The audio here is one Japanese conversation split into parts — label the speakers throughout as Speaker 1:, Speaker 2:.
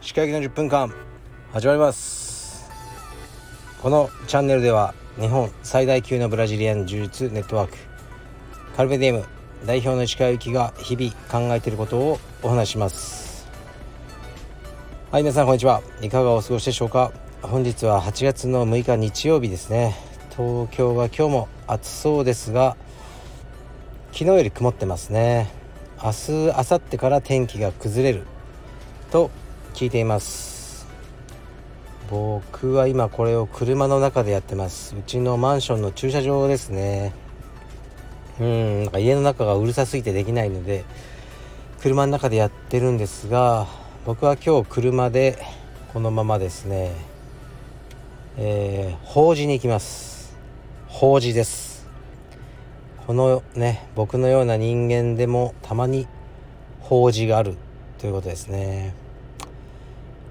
Speaker 1: 歯科医の10分間始まります。このチャンネルでは日本最大級のブラジリアン柔術ネットワークカルベディム代表の石川由紀が日々考えていることをお話します。はい皆さんこんにちは。いかがお過ごしでしょうか。本日は8月の6日日曜日ですね。東京は今日も暑そうですが昨日より曇ってますね。明日明後日から天気が崩れる。と聞いています。僕は今これを車の中でやってます。うちのマンションの駐車場ですね。うんなんか家の中がうるさすぎてできないので車の中でやってるんですが僕は今日車でこのままですね。えー、法事に行きます。法事です。このね僕のような人間でもたまに法事があるということですね。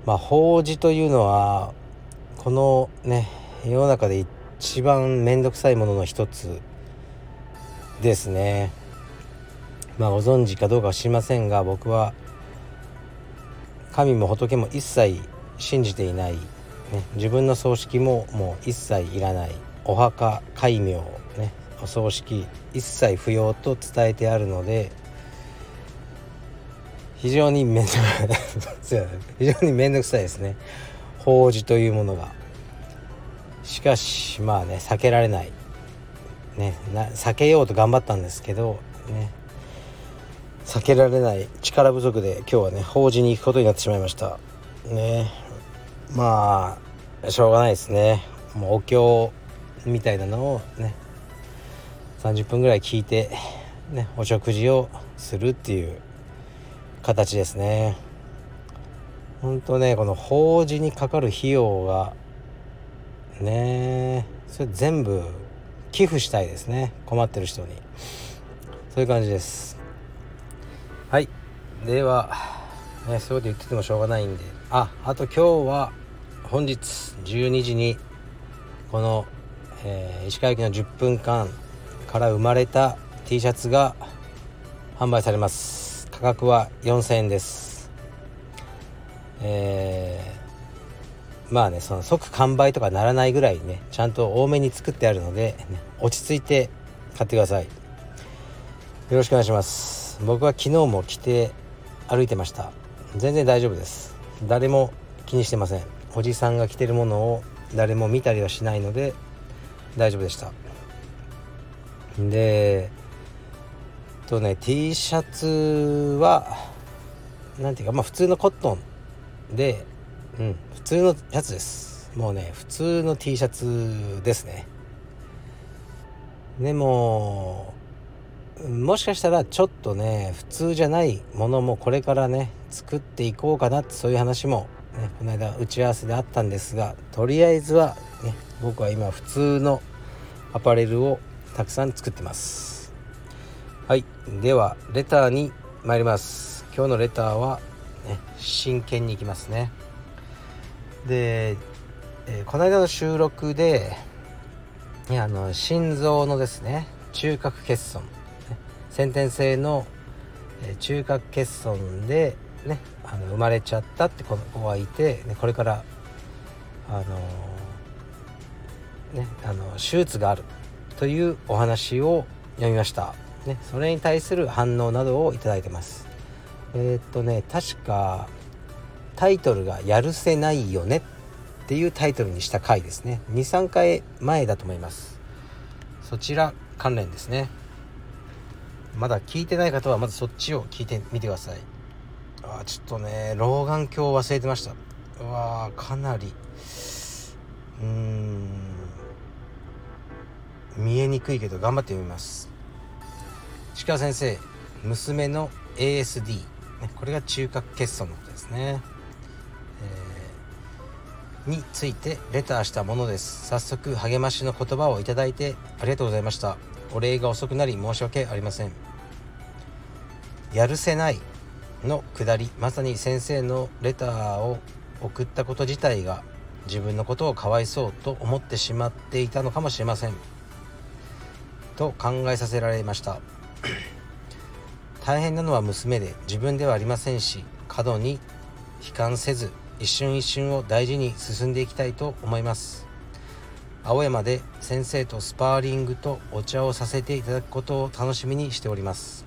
Speaker 1: まあ法事というのはこのね世の中で一番面倒くさいものの一つですね。まあご存知かどうかは知りませんが僕は神も仏も一切信じていない、ね、自分の葬式ももう一切いらない。お墓戒名お葬式一切不要と伝えてあるので非常に面倒 非常に面倒くさいですね。法事というものが。しかしまあね避けられない。ね避けようと頑張ったんですけどね。避けられない。力不足で今日はね法事に行くことになってしまいました。ね。まあしょうがないですね。もうお経みたいなのをね。30分ぐらい聞いて、ね、お食事をするっていう形ですね。ほんとねこの法事にかかる費用がねそれ全部寄付したいですね。困ってる人に。そういう感じです。はい。では、ね、そういうこと言っててもしょうがないんで。ああと今日は本日12時にこの、えー、石川駅の10分間から生まれた T シャツが販売されます。価格は4000円です。えー、まあねその即完売とかならないぐらいねちゃんと多めに作ってあるので、ね、落ち着いて買ってください。よろしくお願いします。僕は昨日も着て歩いてました。全然大丈夫です。誰も気にしてません。おじさんが着てるものを誰も見たりはしないので大丈夫でした。でとね T シャツは何ていうかまあ普通のコットンで、うん、普通のやつです。もうね普通の T シャツですね。でももしかしたらちょっとね普通じゃないものもこれからね作っていこうかなってそういう話も、ね、この間打ち合わせであったんですがとりあえずは、ね、僕は今普通のアパレルをたくさん作ってます。はい。ではレターに参ります。今日のレターは、ね、真剣にいきますね。で、えー、この間の収録でいあの心臓のですね中核欠損、ね、先天性の、え、中核欠損でねあの生まれちゃったって子がいて、ね、これからあのー、ねあの手術がある。というお話を読みました、ね、それに対する反応などをいただいてます。えー、っとね確かタイトルが「やるせないよね」っていうタイトルにした回ですね。23回前だと思います。そちら関連ですね。まだ聞いてない方はまずそっちを聞いてみてください。あちょっとね老眼鏡忘れてました。うわかなり。うーん。見えにくいけど頑張って読みます。鹿先生娘の ASD、ね、これが中核欠損のことですね、えー、についてレターしたものです。早速励ましの言葉をいただいてありがとうございました。お礼が遅くなり申し訳ありません。やるせないのくだり。まさに先生のレターを送ったこと自体が自分のことをかわいそうと思ってしまっていたのかもしれません。と考えさせられました。大変なのは娘で自分ではありませんし過度に悲観せず一瞬一瞬を大事に進んでいきたいと思います。青山で先生とスパーリングとお茶をさせていただくことを楽しみにしております。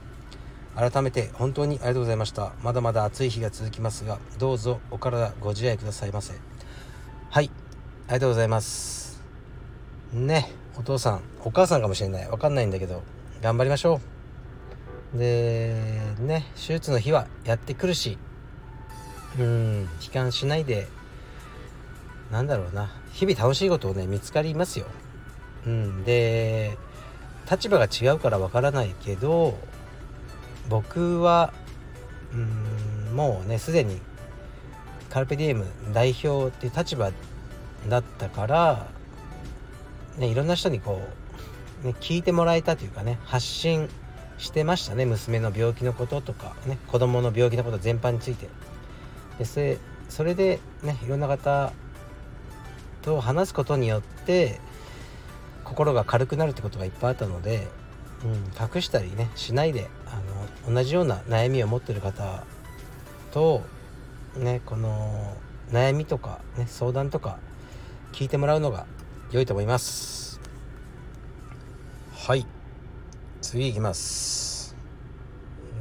Speaker 1: 改めて本当にありがとうございました。まだまだ暑い日が続きますがどうぞお体ご自愛くださいませ。はいありがとうございます。ね。お父さんお母さんかもしれない。わかんないんだけど頑張りましょう。でね手術の日はやってくるしうん悲観しないでなんだろうな。日々楽しいことをね見つかりますよ。うんで立場が違うからわからないけど僕はうんもうねすでにカルペディエム代表っていう立場だったから、ね、いろんな人にこう、ね、聞いてもらえたというかね発信してましたね。娘の病気のこととか、ね、子供の病気のこと全般について。でそれそれでねいろんな方と話すことによって心が軽くなるってことがいっぱいあったので、うん、隠したりねしないであの同じような悩みを持ってる方とねこの悩みとか、ね、相談とか聞いてもらうのが良いと思います。はい。次いきます。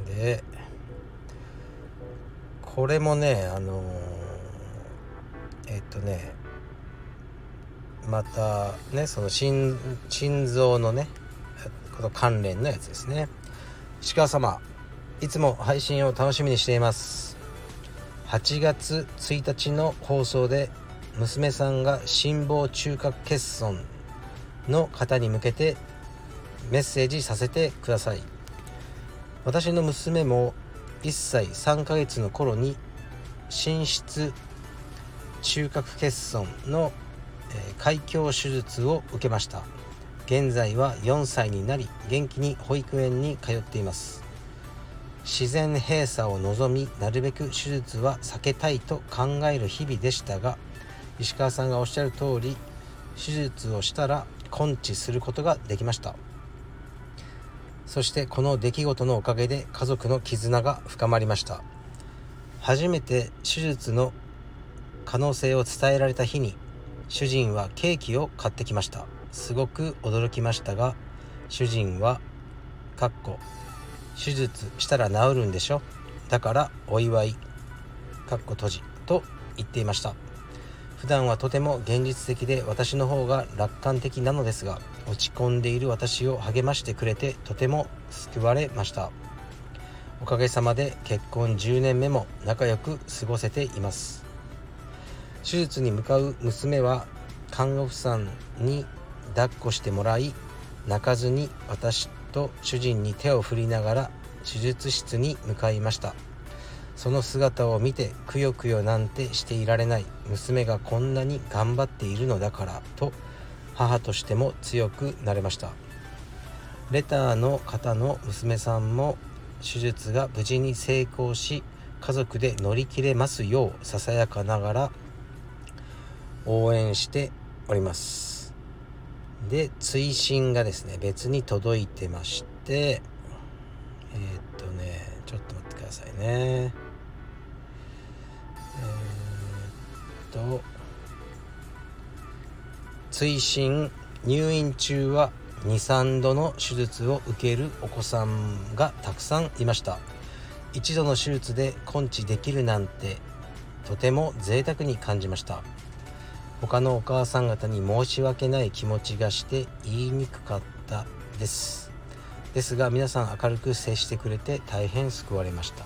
Speaker 1: でこれもねあのえっとねまたねその心心臓のねこの関連のやつですね。石川様いつも配信を楽しみにしています。8月1日の放送で娘さんが心房中隔欠損の方に向けてメッセージさせてください。私の娘も1歳3ヶ月の頃に心室中隔欠損の開胸手術を受けました。現在は4歳になり元気に保育園に通っています。自然閉鎖を望みなるべく手術は避けたいと考える日々でしたが石川さんがおっしゃる通り手術をしたら根治することができました。そしてこの出来事のおかげで家族の絆が深まりました。初めて手術の可能性を伝えられた日に主人はケーキを買ってきました。すごく驚きましたが主人は「かっこ手術したら治るんでしょ？だからお祝い」かっこ閉じと言っていました。普段はとても現実的で私の方が楽観的なのですが落ち込んでいる私を励ましてくれてとても救われました。おかげさまで結婚10年目も仲良く過ごせています。手術に向かう娘は看護婦さんに抱っこしてもらい泣かずに私と主人に手を振りながら手術室に向かいました。その姿を見てくよくよなんてしていられない。娘がこんなに頑張っているのだからと母としても強くなれました。レターの方の娘さんも手術が無事に成功し家族で乗り切れますようささやかながら応援しております。で追伸がですね別に届いてましてえー、っとねちょっと待ってくださいね。と追伸入院中は23度の手術を受けるお子さんがたくさんいました。一度の手術で根治できるなんてとても贅沢に感じました。他のお母さん方に申し訳ない気持ちがして言いにくかったです。ですが皆さん明るく接してくれて大変救われました。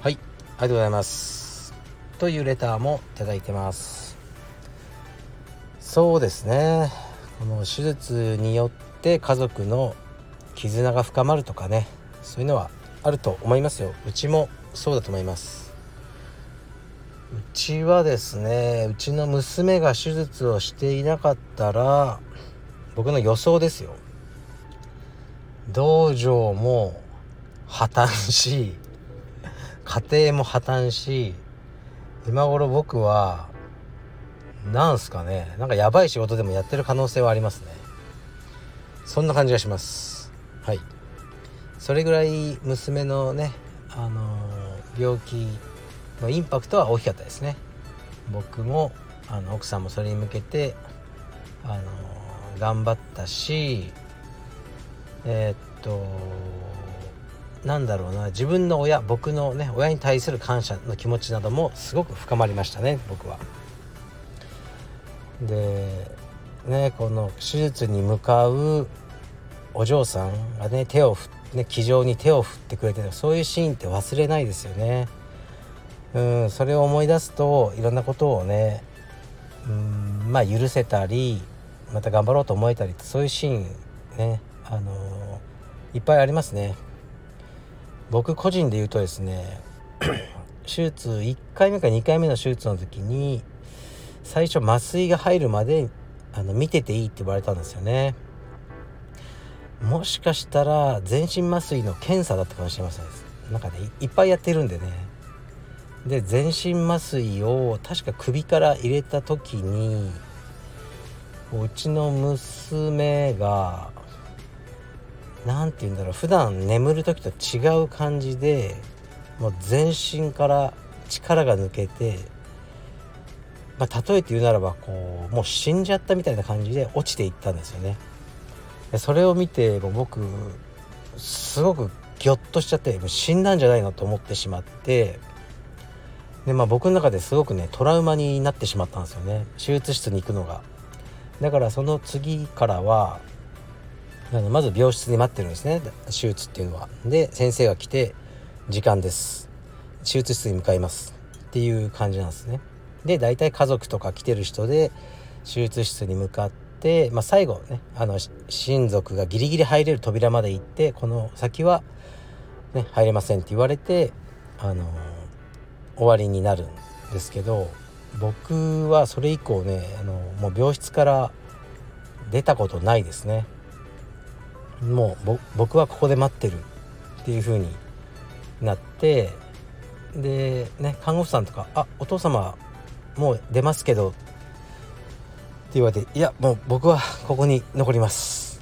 Speaker 1: はいありがとうございます。というレターもいただいてます。そうですね。この手術によって家族の絆が深まるとかね。そういうのはあると思いますよ。うちもそうだと思います。うちはですねうちの娘が手術をしていなかったら僕の予想ですよ。道場も破綻し家庭も破綻し今頃僕はなんすかね。なんかやばい仕事でもやってる可能性はありますね。そんな感じがします。はい。それぐらい娘のねあの病気のインパクトは大きかったですね。僕もあの奥さんもそれに向けてあの頑張ったしえー、っとなんだろうな自分の親僕のね親に対する感謝の気持ちなどもすごく深まりましたね僕は。でねこの手術に向かうお嬢さんがね手を振ね気丈に手を振ってくれてるそういうシーンって忘れないですよね。うんそれを思い出すといろんなことをねうんまあ許せたりまた頑張ろうと思えたりそういうシーンねあのー、いっぱいありますね。僕個人で言うとですね 手術1回目か2回目の手術の時に最初麻酔が入るまであの見てていいって言われたんですよね。もしかしたら全身麻酔の検査だったかもしれません。なんかねいっぱいやってるんでね。で全身麻酔を確か首から入れた時にうちの娘が何て言うんだろう普段眠る時と違う感じでもう全身から力が抜けて、まあ、例えて言うならばこうもう死んじゃったみたいな感じで落ちていったんですよね。それを見てもう僕すごくギョッとしちゃってもう死んだんじゃないのと思ってしまってで、まあ、僕の中ですごくねトラウマになってしまったんですよね手術室に行くのが。だからその次からはあのまず病室に待ってるんですね手術っていうのは。で先生が来て「時間です」手術室に向かいますっていう感じなんですね。で大体家族とか来てる人で手術室に向かって、まあ、最後ねあの親族がギリギリ入れる扉まで行ってこの先は、ね、入れませんって言われてあの終わりになるんですけど僕はそれ以降ねあのもう病室から出たことないですね。もう僕はここで待ってるっていう風になってでね看護婦さんとか「あお父様もう出ますけど」って言われて「いやもう僕はここに残ります」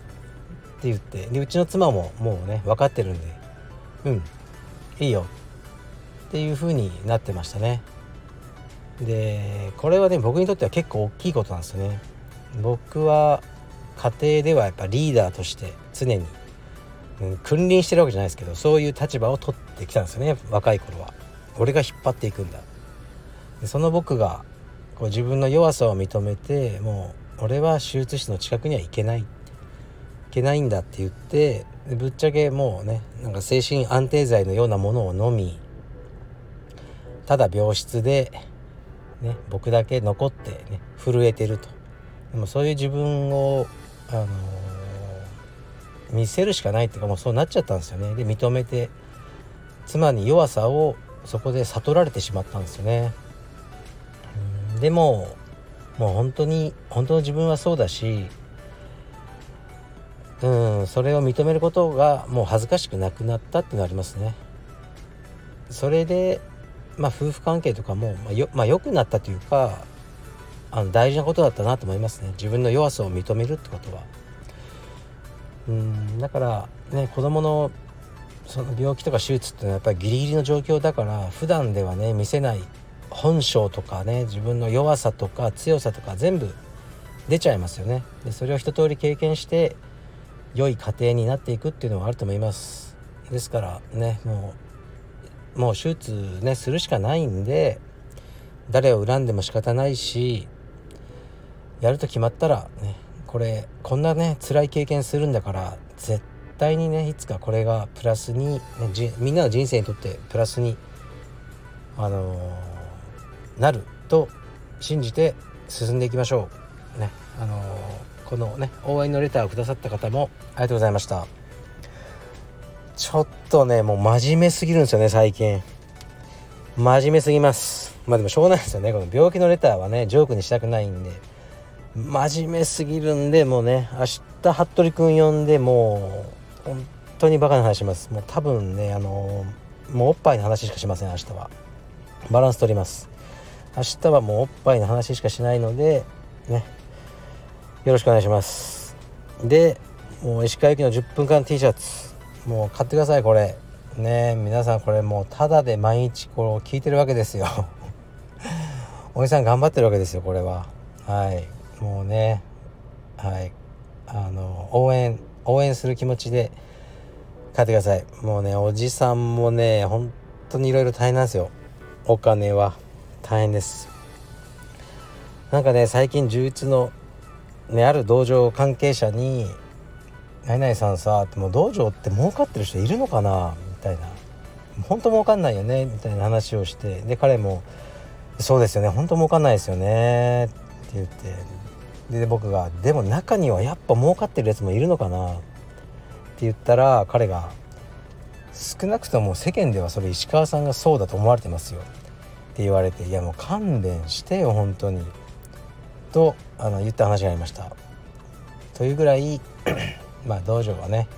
Speaker 1: って言ってでうちの妻ももうね分かってるんで「うんいいよ」っていう風になってましたね。でこれはね僕にとっては結構大きいことなんですよね。僕は家庭ではやっぱリーダーとして常に、うん、君臨してるわけじゃないですけどそういう立場を取ってきたんですよね若い頃は。俺が引っ張っていくんだ。でその僕がこう自分の弱さを認めてもう俺は手術室の近くには行けない。いけないんだって言ってぶっちゃけもうねなんか精神安定剤のようなものを飲みただ病室で、ね、僕だけ残ってね震えてると。でもそういう自分をあのー、見せるしかないっていうかもうそうなっちゃったんですよね。で認めて妻に弱さをそこで悟られてしまったんですよね。でももう本当に本当の自分はそうだしうんそれを認めることがもう恥ずかしくなくなったっていうのありますね。それでまあ夫婦関係とかも、まあ、よ,、まあ、良くなったというかあの大事なことだったなと思いますね。自分の弱さを認めるってことは。うんだからね子供のその病気とか手術っていうのはやっぱりギリギリの状況だから普段ではね見せない本性とかね自分の弱さとか強さとか全部出ちゃいますよね。でそれを一通り経験して良い家庭になっていくっていうのはあると思います。ですからねもうもう手術ねするしかないんで誰を恨んでも仕方ないしやると決まったらねこれこんなね辛い経験するんだから絶対にねいつかこれがプラスに、みんなの人生にとってプラスにあのー、なると信じて進んでいきましょう。ねあのー、このね応援のレターをくださった方もありがとうございました。ちょっとねもう真面目すぎるんですよね最近。真面目すぎます。まあでもしょうがないですよね。この病気のレターはねジョークにしたくないんで。真面目すぎるんでもうね明日服部君呼んでもう本当にバカな話します。もう多分ねあのもうおっぱいの話しかしません明日は。バランス取ります。明日はもうおっぱいの話しかしないのでね。よろしくお願いします。でもう石川行きの10分間 T シャツ。もう買ってくださいこれ。ね皆さんこれもうただで毎日こう聞いてるわけですよ。おじさん頑張ってるわけですよこれは。はい。もうねはい。あの応援応援する気持ちで買ってください。もうねおじさんもね本当にいろいろ大変なんですよ。お金は。大変です。なんかね最近充実のねある道場関係者に「何々さんさ」ってもう道場って儲かってる人いるのかな？みたいな「本当儲かんないよね」みたいな話をしてで彼も「そうですよね。本当儲かんないですよね」って言って。で僕が「でも中にはやっぱ儲かってるやつもいるのかな」って言ったら彼が「少なくとも世間ではそれ石川さんがそうだと思われてますよ」って言われて「いやもう勘弁してよ本当に」とあの言った話がありました。というぐらい まあ道場はね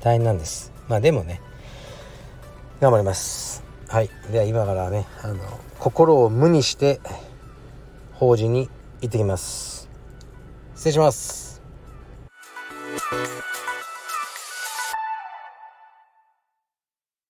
Speaker 1: 大変なんです。まあでもね頑張ります。はい。では今からねあの心を無にして法事に行ってきます。失礼します。